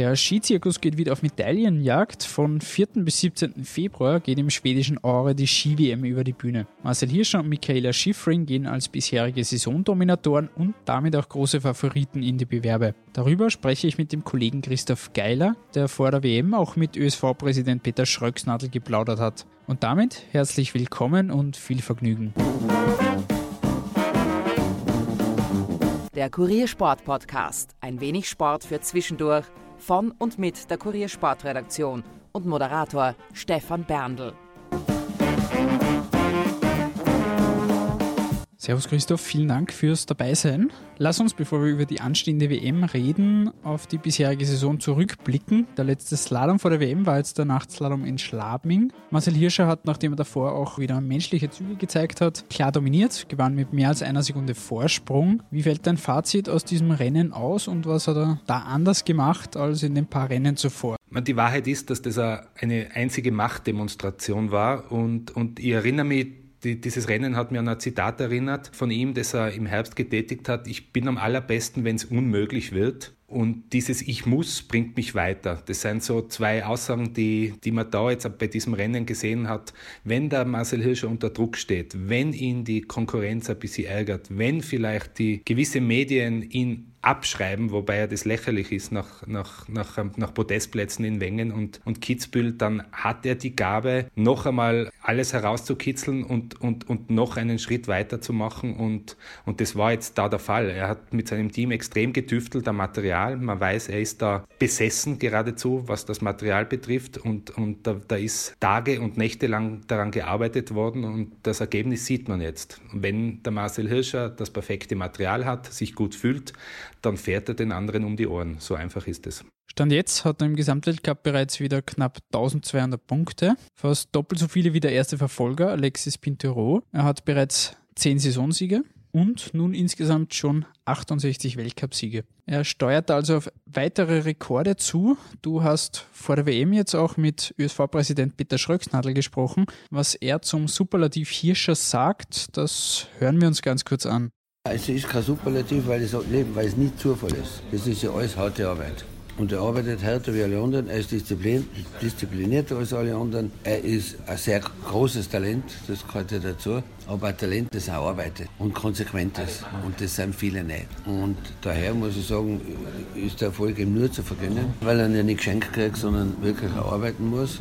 Der Skizirkus geht wieder auf Medaillenjagd. Von 4. bis 17. Februar geht im schwedischen Aure die Ski-WM über die Bühne. Marcel Hirscher und Michaela Schiffrin gehen als bisherige Saisondominatoren und damit auch große Favoriten in die Bewerbe. Darüber spreche ich mit dem Kollegen Christoph Geiler, der vor der WM auch mit ÖSV-Präsident Peter Schröcksnadel geplaudert hat. Und damit herzlich willkommen und viel Vergnügen. Der Kuriersport Podcast. Ein wenig Sport für zwischendurch von und mit der Kuriersportredaktion und Moderator Stefan Berndl. Servus Christoph, vielen Dank fürs Dabeisein. Lass uns, bevor wir über die anstehende WM reden, auf die bisherige Saison zurückblicken. Der letzte Slalom vor der WM war jetzt der Nachtslalom in Schlabming. Marcel Hirscher hat, nachdem er davor auch wieder menschliche Züge gezeigt hat, klar dominiert, gewann mit mehr als einer Sekunde Vorsprung. Wie fällt dein Fazit aus diesem Rennen aus und was hat er da anders gemacht als in den paar Rennen zuvor? Die Wahrheit ist, dass das eine einzige Machtdemonstration war und, und ich erinnere mich die, dieses Rennen hat mir an ein Zitat erinnert von ihm, das er im Herbst getätigt hat. Ich bin am allerbesten, wenn es unmöglich wird. Und dieses Ich muss bringt mich weiter. Das sind so zwei Aussagen, die, die man da jetzt bei diesem Rennen gesehen hat. Wenn der Marcel Hirscher unter Druck steht, wenn ihn die Konkurrenz ein bisschen ärgert, wenn vielleicht die gewisse Medien ihn abschreiben, wobei ja das lächerlich ist nach, nach, nach, nach Podestplätzen in Wengen und, und Kitzbühel, dann hat er die Gabe, noch einmal alles herauszukitzeln und, und, und noch einen Schritt weiter zu machen. Und, und das war jetzt da der Fall. Er hat mit seinem Team extrem getüftelt am Material. Man weiß, er ist da besessen geradezu, was das Material betrifft. Und, und da, da ist Tage und Nächte lang daran gearbeitet worden und das Ergebnis sieht man jetzt. Wenn der Marcel Hirscher das perfekte Material hat, sich gut fühlt, dann fährt er den anderen um die Ohren. So einfach ist es. Stand jetzt hat er im Gesamtweltcup bereits wieder knapp 1200 Punkte, fast doppelt so viele wie der erste Verfolger Alexis Pintero. Er hat bereits 10 Saisonsiege und nun insgesamt schon 68 Weltcupsiege. Er steuert also auf weitere Rekorde zu. Du hast vor der WM jetzt auch mit ÖSV-Präsident Peter Schröcksnadel gesprochen. Was er zum Superlativ Hirscher sagt, das hören wir uns ganz kurz an. Es ist kein Superlativ, weil es, weil es nicht Zufall ist. Das ist ja alles harte Arbeit. Und er arbeitet härter wie alle anderen. Er ist disziplinierter als alle anderen. Er ist ein sehr großes Talent, das gehört ja dazu. Aber ein Talent, das auch arbeitet und konsequent ist. Und das sind viele nicht. Und daher muss ich sagen, ist der Erfolg ihm nur zu vergönnen, weil er ihn nicht geschenkt kriegt, sondern wirklich auch arbeiten muss.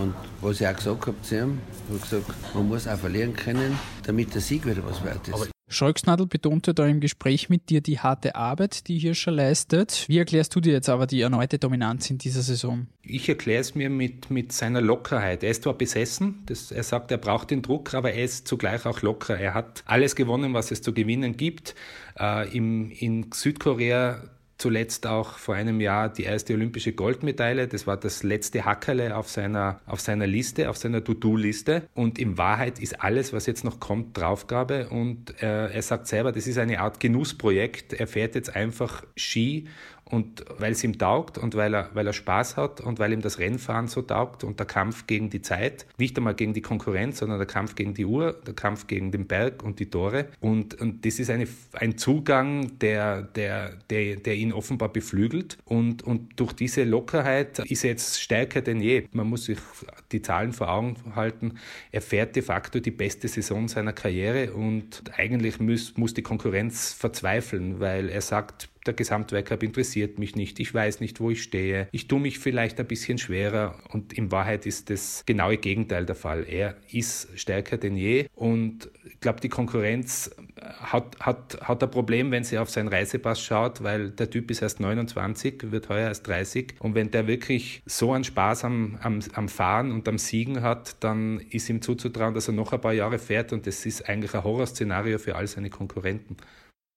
Und was ich auch gesagt habe zu ihm, ich habe gesagt, man muss auch verlieren können, damit der Sieg wieder was wert ist. Scholksnadel betonte da im Gespräch mit dir die harte Arbeit, die Hirscher leistet. Wie erklärst du dir jetzt aber die erneute Dominanz in dieser Saison? Ich erkläre es mir mit, mit seiner Lockerheit. Er ist zwar besessen, das, er sagt, er braucht den Druck, aber er ist zugleich auch locker. Er hat alles gewonnen, was es zu gewinnen gibt. Äh, im, in Südkorea zuletzt auch vor einem Jahr die erste olympische Goldmedaille. Das war das letzte Hackerle auf seiner, auf seiner Liste, auf seiner To-Do-Liste. Und in Wahrheit ist alles, was jetzt noch kommt, Draufgabe. Und äh, er sagt selber, das ist eine Art Genussprojekt. Er fährt jetzt einfach Ski und weil es ihm taugt und weil er, weil er Spaß hat und weil ihm das Rennfahren so taugt und der Kampf gegen die Zeit, nicht einmal gegen die Konkurrenz, sondern der Kampf gegen die Uhr, der Kampf gegen den Berg und die Tore. Und, und das ist eine, ein Zugang, der, der, der, der ihn offenbar beflügelt. Und, und durch diese Lockerheit ist er jetzt stärker denn je. Man muss sich die Zahlen vor Augen halten. Er fährt de facto die beste Saison seiner Karriere und eigentlich muss, muss die Konkurrenz verzweifeln, weil er sagt, der Gesamtweltcup interessiert mich nicht, ich weiß nicht, wo ich stehe, ich tue mich vielleicht ein bisschen schwerer und in Wahrheit ist das genaue Gegenteil der Fall. Er ist stärker denn je und ich glaube, die Konkurrenz hat, hat, hat ein Problem, wenn sie auf seinen Reisepass schaut, weil der Typ ist erst 29, wird heuer erst 30 und wenn der wirklich so einen Spaß am, am, am Fahren und am Siegen hat, dann ist ihm zuzutrauen, dass er noch ein paar Jahre fährt und das ist eigentlich ein Horrorszenario für all seine Konkurrenten.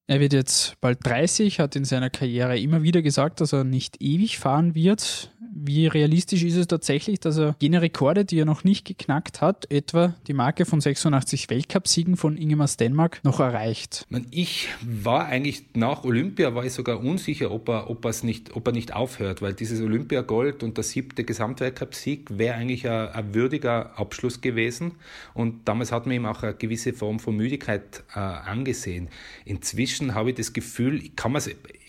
Er wird jetzt bald 30, hat in seiner Karriere immer wieder gesagt, dass er nicht ewig fahren wird. Wie realistisch ist es tatsächlich, dass er jene Rekorde, die er noch nicht geknackt hat, etwa die Marke von 86 Weltcupsiegen von Ingemar Stenmark, noch erreicht? Ich war eigentlich nach Olympia war ich sogar unsicher, ob er, ob nicht, ob er nicht aufhört, weil dieses Olympiagold und der siebte Gesamtweltcupsieg wäre eigentlich ein, ein, würdiger Abschluss gewesen. Und damals hat man ihm auch eine gewisse Form von Müdigkeit äh, angesehen. Inzwischen habe ich das Gefühl, ich kann mir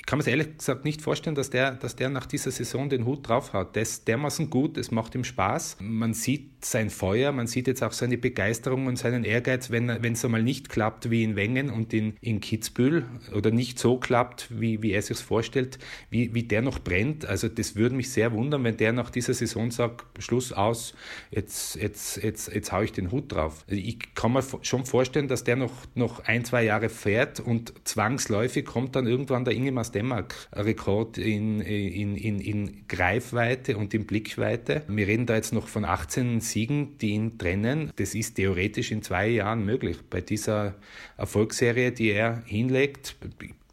kann mir ehrlich gesagt nicht vorstellen, dass der, dass der nach dieser Saison den Hut drauf hat. Der ist dermaßen gut, es macht ihm Spaß. Man sieht sein Feuer, man sieht jetzt auch seine Begeisterung und seinen Ehrgeiz, wenn es einmal nicht klappt wie in Wengen und in, in Kitzbühel oder nicht so klappt, wie, wie er sich vorstellt, wie, wie der noch brennt. Also das würde mich sehr wundern, wenn der nach dieser Saison sagt, Schluss aus, jetzt, jetzt, jetzt, jetzt haue ich den Hut drauf. Also ich kann mir schon vorstellen, dass der noch, noch ein, zwei Jahre fährt und zwangsläufig kommt dann irgendwann der Ingemar Stemmark-Rekord in, in, in, in Greifweite und in Blickweite. Wir reden da jetzt noch von 18 Siegen, die ihn trennen. Das ist theoretisch in zwei Jahren möglich. Bei dieser Erfolgsserie, die er hinlegt,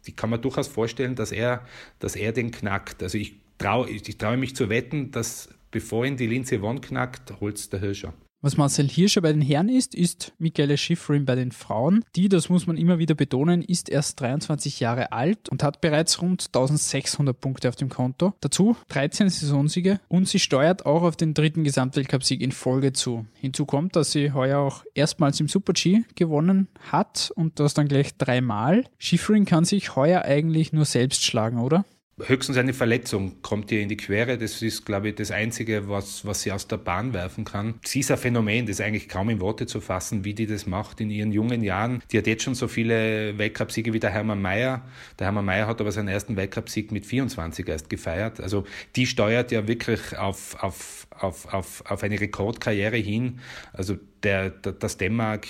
die kann man durchaus vorstellen, dass er, dass er den knackt. Also ich traue ich traue mich zu wetten, dass bevor ihn die Linse One knackt, holt der Hirscher. Was Marcel Hirscher bei den Herren ist, ist Michaela Schifrin bei den Frauen. Die, das muss man immer wieder betonen, ist erst 23 Jahre alt und hat bereits rund 1600 Punkte auf dem Konto. Dazu 13 Saisonsiege und sie steuert auch auf den dritten Gesamtweltcupsieg in Folge zu. Hinzu kommt, dass sie heuer auch erstmals im Super-G gewonnen hat und das dann gleich dreimal. Schifrin kann sich heuer eigentlich nur selbst schlagen, oder? Höchstens eine Verletzung kommt ihr in die Quere. Das ist, glaube ich, das Einzige, was, was sie aus der Bahn werfen kann. Sie ist ein Phänomen, das ist eigentlich kaum in Worte zu fassen, wie die das macht in ihren jungen Jahren. Die hat jetzt schon so viele Weltcupsiege wie der Hermann Mayer. Der Hermann Mayer hat aber seinen ersten Weltcupsieg mit 24 erst gefeiert. Also die steuert ja wirklich auf, auf, auf, auf, auf eine Rekordkarriere hin. Also der, der, das Dänemark,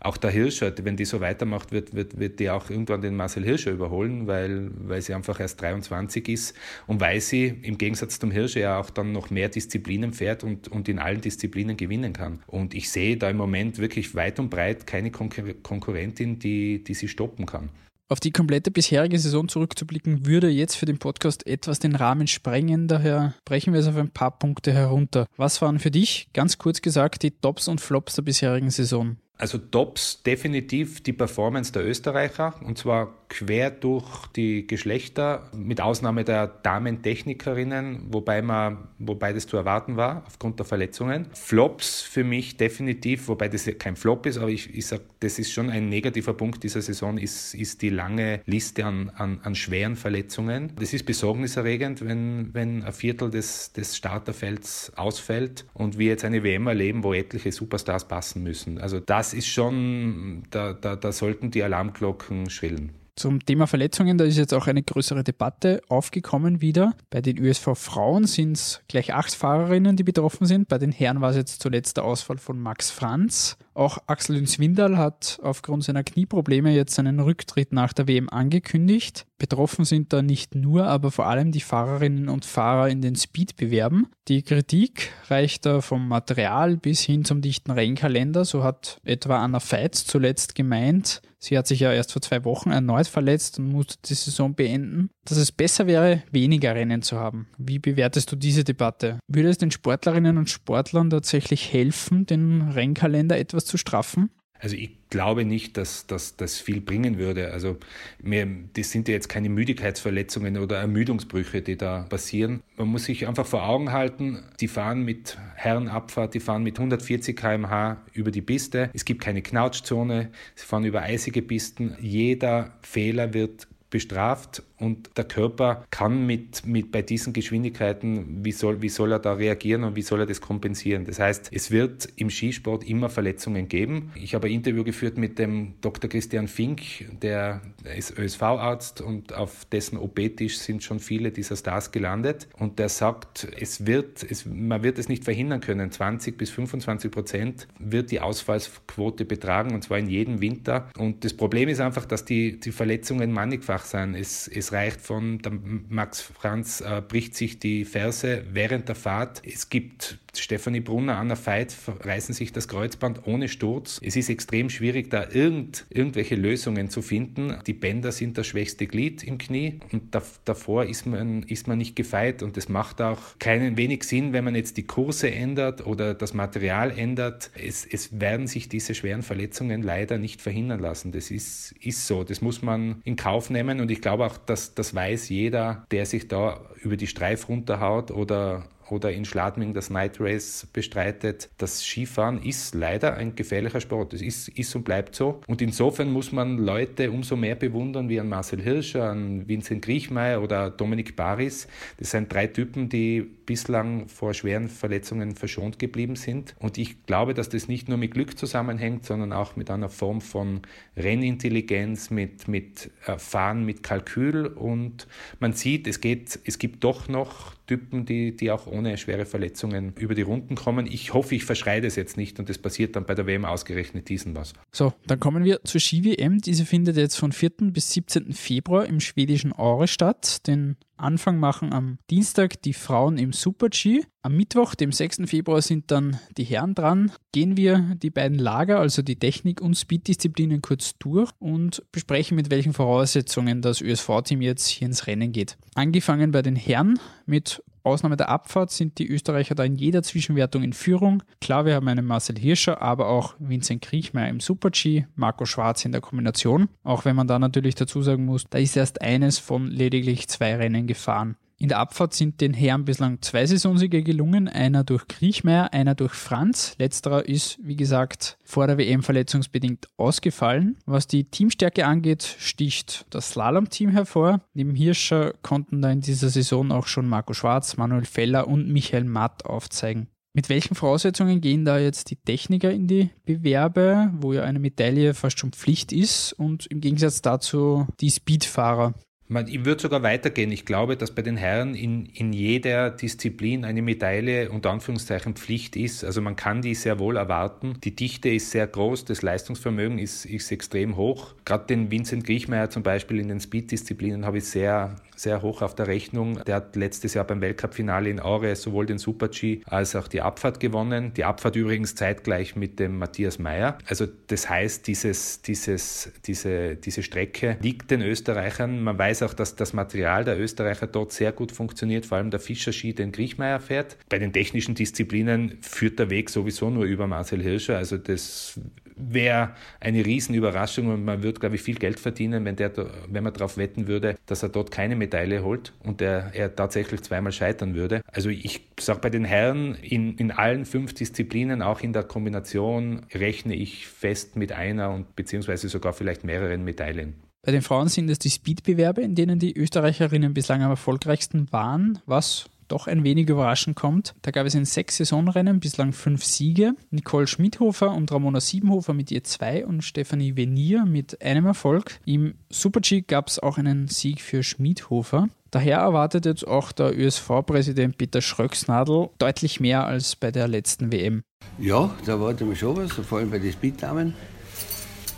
auch der Hirscher, wenn die so weitermacht, wird, wird, wird die auch irgendwann den Marcel Hirscher überholen, weil, weil sie einfach erst 23 ist und weil sie im Gegensatz zum Hirscher ja auch dann noch mehr Disziplinen fährt und, und in allen Disziplinen gewinnen kann. Und ich sehe da im Moment wirklich weit und breit keine Konkurrentin, die, die sie stoppen kann. Auf die komplette bisherige Saison zurückzublicken, würde jetzt für den Podcast etwas den Rahmen sprengen. Daher brechen wir es auf ein paar Punkte herunter. Was waren für dich, ganz kurz gesagt, die Tops und Flops der bisherigen Saison? Also Tops definitiv die Performance der Österreicher und zwar quer durch die Geschlechter, mit Ausnahme der Damentechnikerinnen, wobei, man, wobei das zu erwarten war aufgrund der Verletzungen. Flops für mich definitiv, wobei das kein Flop ist, aber ich, ich sage, das ist schon ein negativer Punkt dieser Saison, ist, ist die lange Liste an, an, an schweren Verletzungen. Das ist besorgniserregend, wenn, wenn ein Viertel des, des Starterfelds ausfällt und wir jetzt eine WM erleben, wo etliche Superstars passen müssen. Also das das ist schon, da, da, da sollten die Alarmglocken schrillen. Zum Thema Verletzungen, da ist jetzt auch eine größere Debatte aufgekommen wieder. Bei den ÖSV Frauen sind es gleich acht Fahrerinnen, die betroffen sind. Bei den Herren war es jetzt zuletzt der Ausfall von Max Franz. Auch Axel Swindal hat aufgrund seiner Knieprobleme jetzt seinen Rücktritt nach der WM angekündigt. Betroffen sind da nicht nur, aber vor allem die Fahrerinnen und Fahrer in den Speedbewerben. Die Kritik reicht da vom Material bis hin zum dichten Rennkalender. So hat etwa Anna Feitz zuletzt gemeint, sie hat sich ja erst vor zwei Wochen erneut verletzt und musste die Saison beenden, dass es besser wäre, weniger Rennen zu haben. Wie bewertest du diese Debatte? Würde es den Sportlerinnen und Sportlern tatsächlich helfen, den Rennkalender etwas zu straffen? Also ich glaube nicht, dass das viel bringen würde. Also mir, das sind ja jetzt keine Müdigkeitsverletzungen oder Ermüdungsbrüche, die da passieren. Man muss sich einfach vor Augen halten, die fahren mit Herrenabfahrt, die fahren mit 140 km/h über die Piste. Es gibt keine Knautschzone, sie fahren über eisige Pisten. Jeder Fehler wird bestraft und der Körper kann mit, mit bei diesen Geschwindigkeiten, wie soll, wie soll er da reagieren und wie soll er das kompensieren? Das heißt, es wird im Skisport immer Verletzungen geben. Ich habe ein Interview geführt mit dem Dr. Christian Fink, der ist ÖSV-Arzt und auf dessen OP-Tisch sind schon viele dieser Stars gelandet und der sagt, es wird, es, man wird es nicht verhindern können. 20 bis 25 Prozent wird die Ausfallsquote betragen und zwar in jedem Winter. Und das Problem ist einfach, dass die, die Verletzungen mannigfach sind. Es, es es reicht von, Max Franz äh, bricht sich die Ferse während der Fahrt. Es gibt Stefanie Brunner, Anna Veit reißen sich das Kreuzband ohne Sturz. Es ist extrem schwierig, da irgend, irgendwelche Lösungen zu finden. Die Bänder sind das schwächste Glied im Knie und da, davor ist man, ist man nicht gefeit und es macht auch keinen wenig Sinn, wenn man jetzt die Kurse ändert oder das Material ändert. Es, es werden sich diese schweren Verletzungen leider nicht verhindern lassen. Das ist, ist so. Das muss man in Kauf nehmen und ich glaube auch, dass das weiß jeder, der sich da über die Streif runterhaut oder oder in Schladming das Night Race bestreitet. Das Skifahren ist leider ein gefährlicher Sport. Es ist, ist und bleibt so. Und insofern muss man Leute umso mehr bewundern wie an Marcel Hirscher, an Vincent Griechmeier oder Dominik Baris. Das sind drei Typen, die bislang vor schweren Verletzungen verschont geblieben sind. Und ich glaube, dass das nicht nur mit Glück zusammenhängt, sondern auch mit einer Form von Rennintelligenz, mit, mit äh, Fahren, mit Kalkül. Und man sieht, es, geht, es gibt doch noch Typen, die, die auch ohne schwere Verletzungen über die Runden kommen. Ich hoffe, ich verschreie das jetzt nicht und es passiert dann bei der WM ausgerechnet diesen was. So, dann kommen wir zur Ski-WM. Diese findet jetzt von 4. bis 17. Februar im schwedischen Aure statt. Den Anfang machen am Dienstag die Frauen im Super-G. Am Mittwoch, dem 6. Februar, sind dann die Herren dran. Gehen wir die beiden Lager, also die Technik- und Speed-Disziplinen, kurz durch und besprechen, mit welchen Voraussetzungen das ÖSV-Team jetzt hier ins Rennen geht. Angefangen bei den Herren mit Ausnahme der Abfahrt sind die Österreicher da in jeder Zwischenwertung in Führung. Klar, wir haben einen Marcel Hirscher, aber auch Vincent Kriechmeier im Super-G, Marco Schwarz in der Kombination. Auch wenn man da natürlich dazu sagen muss, da ist erst eines von lediglich zwei Rennen gefahren. In der Abfahrt sind den Herren bislang zwei Saisonsiege gelungen, einer durch Kriechmeier, einer durch Franz. Letzterer ist, wie gesagt, vor der WM verletzungsbedingt ausgefallen. Was die Teamstärke angeht, sticht das Slalom-Team hervor. Neben Hirscher konnten da in dieser Saison auch schon Marco Schwarz, Manuel Feller und Michael Matt aufzeigen. Mit welchen Voraussetzungen gehen da jetzt die Techniker in die Bewerbe, wo ja eine Medaille fast schon Pflicht ist und im Gegensatz dazu die Speedfahrer? Man, ich würde sogar weitergehen. Ich glaube, dass bei den Herren in, in jeder Disziplin eine Medaille unter Anführungszeichen Pflicht ist. Also man kann die sehr wohl erwarten. Die Dichte ist sehr groß, das Leistungsvermögen ist, ist extrem hoch. Gerade den Vincent Griechmeier zum Beispiel in den Speed-Disziplinen habe ich sehr, sehr hoch auf der Rechnung. Der hat letztes Jahr beim Weltcup-Finale in Aure sowohl den Super-G als auch die Abfahrt gewonnen. Die Abfahrt übrigens zeitgleich mit dem Matthias Meyer. Also das heißt, dieses, dieses, diese, diese Strecke liegt den Österreichern. Man weiß auch, dass das Material der Österreicher dort sehr gut funktioniert, vor allem der Fischerski, den Griechmeier fährt. Bei den technischen Disziplinen führt der Weg sowieso nur über Marcel Hirscher, also das wäre eine Riesenüberraschung und man würde, glaube ich, viel Geld verdienen, wenn, der, wenn man darauf wetten würde, dass er dort keine Medaille holt und er, er tatsächlich zweimal scheitern würde. Also ich sage bei den Herren, in, in allen fünf Disziplinen, auch in der Kombination, rechne ich fest mit einer und beziehungsweise sogar vielleicht mehreren Medaillen. Bei den Frauen sind es die Speedbewerbe, in denen die Österreicherinnen bislang am erfolgreichsten waren, was doch ein wenig überraschend kommt. Da gab es in sechs Saisonrennen bislang fünf Siege. Nicole Schmidhofer und Ramona Siebenhofer mit je zwei und Stefanie Venier mit einem Erfolg. Im Super-G gab es auch einen Sieg für Schmidhofer. Daher erwartet jetzt auch der ÖSV-Präsident Peter Schröcksnadel deutlich mehr als bei der letzten WM. Ja, da erwarten wir schon was, vor allem bei den Speeddamen.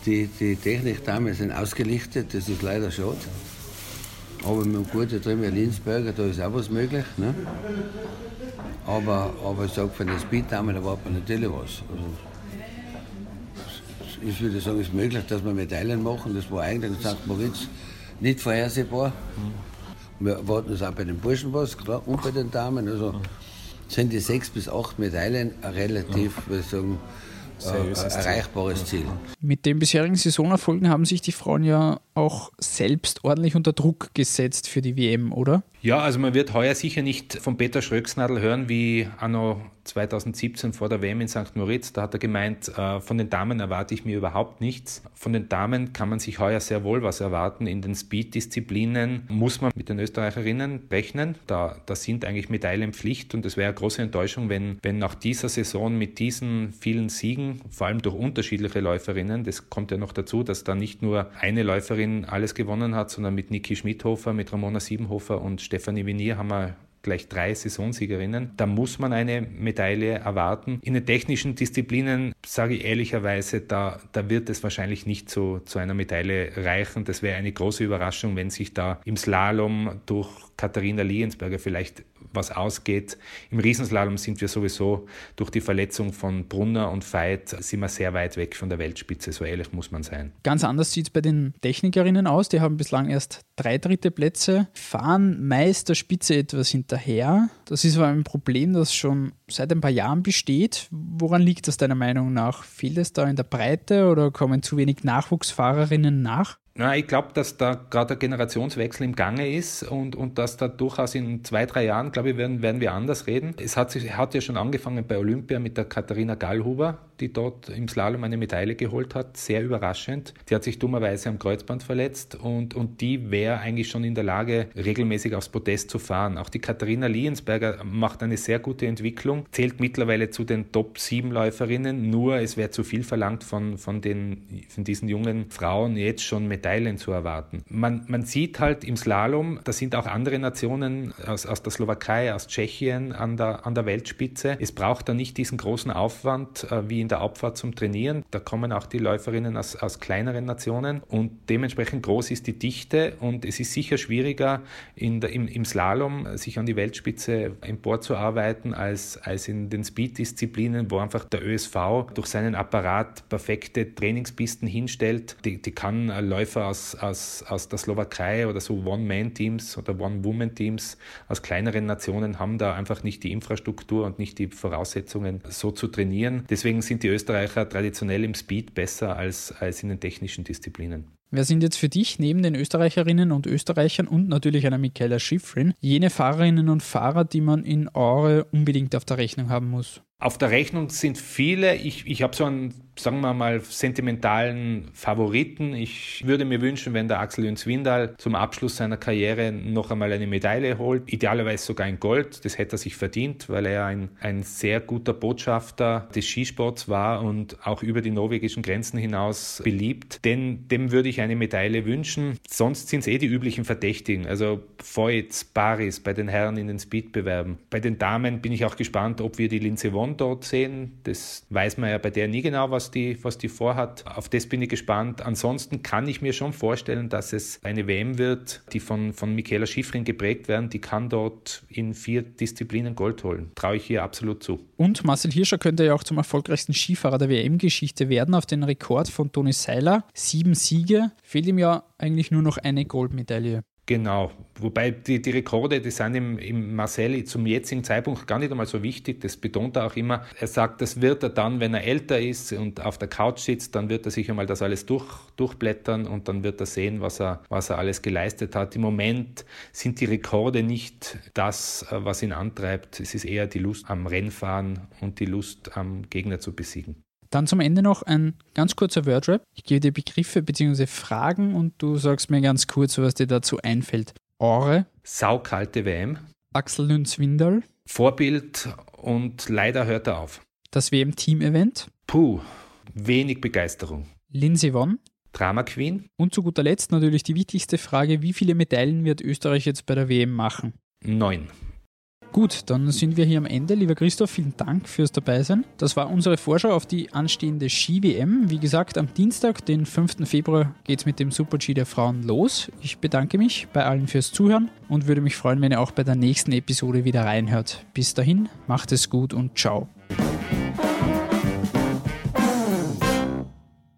Die, die Technikdamen sind ausgelichtet, das ist leider schade. Aber mit dem guten Trimmer Linsberger, da ist auch was möglich. Ne? Aber, aber ich sage, von den Speeddamen erwartet man natürlich was. Also, ich würde sagen, es ist möglich, dass wir Medaillen machen. Das war eigentlich in St. Moritz nicht vorhersehbar. Wir erwarten es auch bei den Burschen was, klar, und bei den Damen. Also sind die sechs bis acht Medaillen relativ, würde ich sagen, äh, erreichbares Ziel. Mit den bisherigen Saisonerfolgen haben sich die Frauen ja auch selbst ordentlich unter Druck gesetzt für die WM, oder? Ja, also man wird heuer sicher nicht von Peter Schröcksnadel hören wie anno 2017 vor der WM in St. Moritz. Da hat er gemeint, äh, von den Damen erwarte ich mir überhaupt nichts. Von den Damen kann man sich heuer sehr wohl was erwarten. In den Speed-Disziplinen muss man mit den Österreicherinnen rechnen. Da, da sind eigentlich Medaillen Pflicht und es wäre eine große Enttäuschung, wenn, wenn nach dieser Saison mit diesen vielen Siegen, vor allem durch unterschiedliche Läuferinnen, das kommt ja noch dazu, dass da nicht nur eine Läuferin alles gewonnen hat, sondern mit Niki Schmidhofer, mit Ramona Siebenhofer und Stefanie Vinier haben wir gleich drei Saisonsiegerinnen. Da muss man eine Medaille erwarten. In den technischen Disziplinen sage ich ehrlicherweise, da, da wird es wahrscheinlich nicht zu, zu einer Medaille reichen. Das wäre eine große Überraschung, wenn sich da im Slalom durch Katharina Liensberger vielleicht was ausgeht. Im Riesenslalom sind wir sowieso durch die Verletzung von Brunner und Veit sind wir sehr weit weg von der Weltspitze, so ehrlich muss man sein. Ganz anders sieht es bei den Technikerinnen aus. Die haben bislang erst drei dritte Plätze, fahren meist der Spitze etwas hinterher. Das ist aber ein Problem, das schon seit ein paar Jahren besteht. Woran liegt das deiner Meinung nach? Fehlt es da in der Breite oder kommen zu wenig Nachwuchsfahrerinnen nach? Ja, ich glaube, dass da gerade ein Generationswechsel im Gange ist und, und dass da durchaus in zwei, drei Jahren, glaube ich, werden, werden wir anders reden. Es hat, sich, hat ja schon angefangen bei Olympia mit der Katharina Gallhuber, die dort im Slalom eine Medaille geholt hat. Sehr überraschend. Die hat sich dummerweise am Kreuzband verletzt und, und die wäre eigentlich schon in der Lage, regelmäßig aufs Podest zu fahren. Auch die Katharina Liensberger macht eine sehr gute Entwicklung, zählt mittlerweile zu den Top-7-Läuferinnen, nur es wäre zu viel verlangt von, von, den, von diesen jungen Frauen jetzt schon Medaillen Medaillen zu erwarten. Man, man sieht halt im Slalom, da sind auch andere Nationen aus, aus der Slowakei, aus Tschechien an der, an der Weltspitze. Es braucht da nicht diesen großen Aufwand äh, wie in der Abfahrt zum Trainieren. Da kommen auch die Läuferinnen aus, aus kleineren Nationen und dementsprechend groß ist die Dichte und es ist sicher schwieriger in der, im, im Slalom sich an die Weltspitze emporzuarbeiten als, als in den Speed-Disziplinen, wo einfach der ÖSV durch seinen Apparat perfekte Trainingspisten hinstellt. Die, die kann Läufer Läufer aus, aus, aus der Slowakei oder so One-Man-Teams oder One-Woman-Teams aus kleineren Nationen haben da einfach nicht die Infrastruktur und nicht die Voraussetzungen, so zu trainieren. Deswegen sind die Österreicher traditionell im Speed besser als, als in den technischen Disziplinen. Wer sind jetzt für dich neben den Österreicherinnen und Österreichern und natürlich einer Michaela Schifrin jene Fahrerinnen und Fahrer, die man in Aure unbedingt auf der Rechnung haben muss? Auf der Rechnung sind viele. Ich, ich habe so einen, sagen wir mal, sentimentalen Favoriten. Ich würde mir wünschen, wenn der Axel Jüns Windal zum Abschluss seiner Karriere noch einmal eine Medaille holt. Idealerweise sogar ein Gold. Das hätte er sich verdient, weil er ein, ein sehr guter Botschafter des Skisports war und auch über die norwegischen Grenzen hinaus beliebt. Denn dem würde ich eine Medaille wünschen. Sonst sind es eh die üblichen Verdächtigen. Also Voits, Paris bei den Herren in den Speedbewerben. Bei den Damen bin ich auch gespannt, ob wir die Linse Won Person dort sehen. Das weiß man ja bei der nie genau, was die, was die vorhat. Auf das bin ich gespannt. Ansonsten kann ich mir schon vorstellen, dass es eine WM wird, die von, von Michaela Schifrin geprägt werden. Die kann dort in vier Disziplinen Gold holen. Traue ich hier absolut zu. Und Marcel Hirscher könnte ja auch zum erfolgreichsten Skifahrer der WM-Geschichte werden, auf den Rekord von Toni Seiler. Sieben Siege. Fehlt ihm ja eigentlich nur noch eine Goldmedaille. Genau, wobei die, die Rekorde, die sind im, im Marcel zum jetzigen Zeitpunkt gar nicht einmal so wichtig. Das betont er auch immer. Er sagt, das wird er dann, wenn er älter ist und auf der Couch sitzt, dann wird er sich einmal das alles durch, durchblättern und dann wird er sehen, was er, was er alles geleistet hat. Im Moment sind die Rekorde nicht das, was ihn antreibt. Es ist eher die Lust am Rennfahren und die Lust am Gegner zu besiegen. Dann zum Ende noch ein ganz kurzer Wordrap. Ich gebe dir Begriffe bzw. Fragen und du sagst mir ganz kurz, was dir dazu einfällt. Ore. Saukalte WM. Axel Lünz-Windal. Vorbild und leider hört er auf. Das WM-Team-Event. Puh, wenig Begeisterung. Lindsay Vonn. Drama Queen. Und zu guter Letzt natürlich die wichtigste Frage: Wie viele Medaillen wird Österreich jetzt bei der WM machen? Neun. Gut, dann sind wir hier am Ende. Lieber Christoph, vielen Dank fürs Dabeisein. Das war unsere Vorschau auf die anstehende Ski-WM. Wie gesagt, am Dienstag, den 5. Februar, geht es mit dem Super-G der Frauen los. Ich bedanke mich bei allen fürs Zuhören und würde mich freuen, wenn ihr auch bei der nächsten Episode wieder reinhört. Bis dahin, macht es gut und ciao.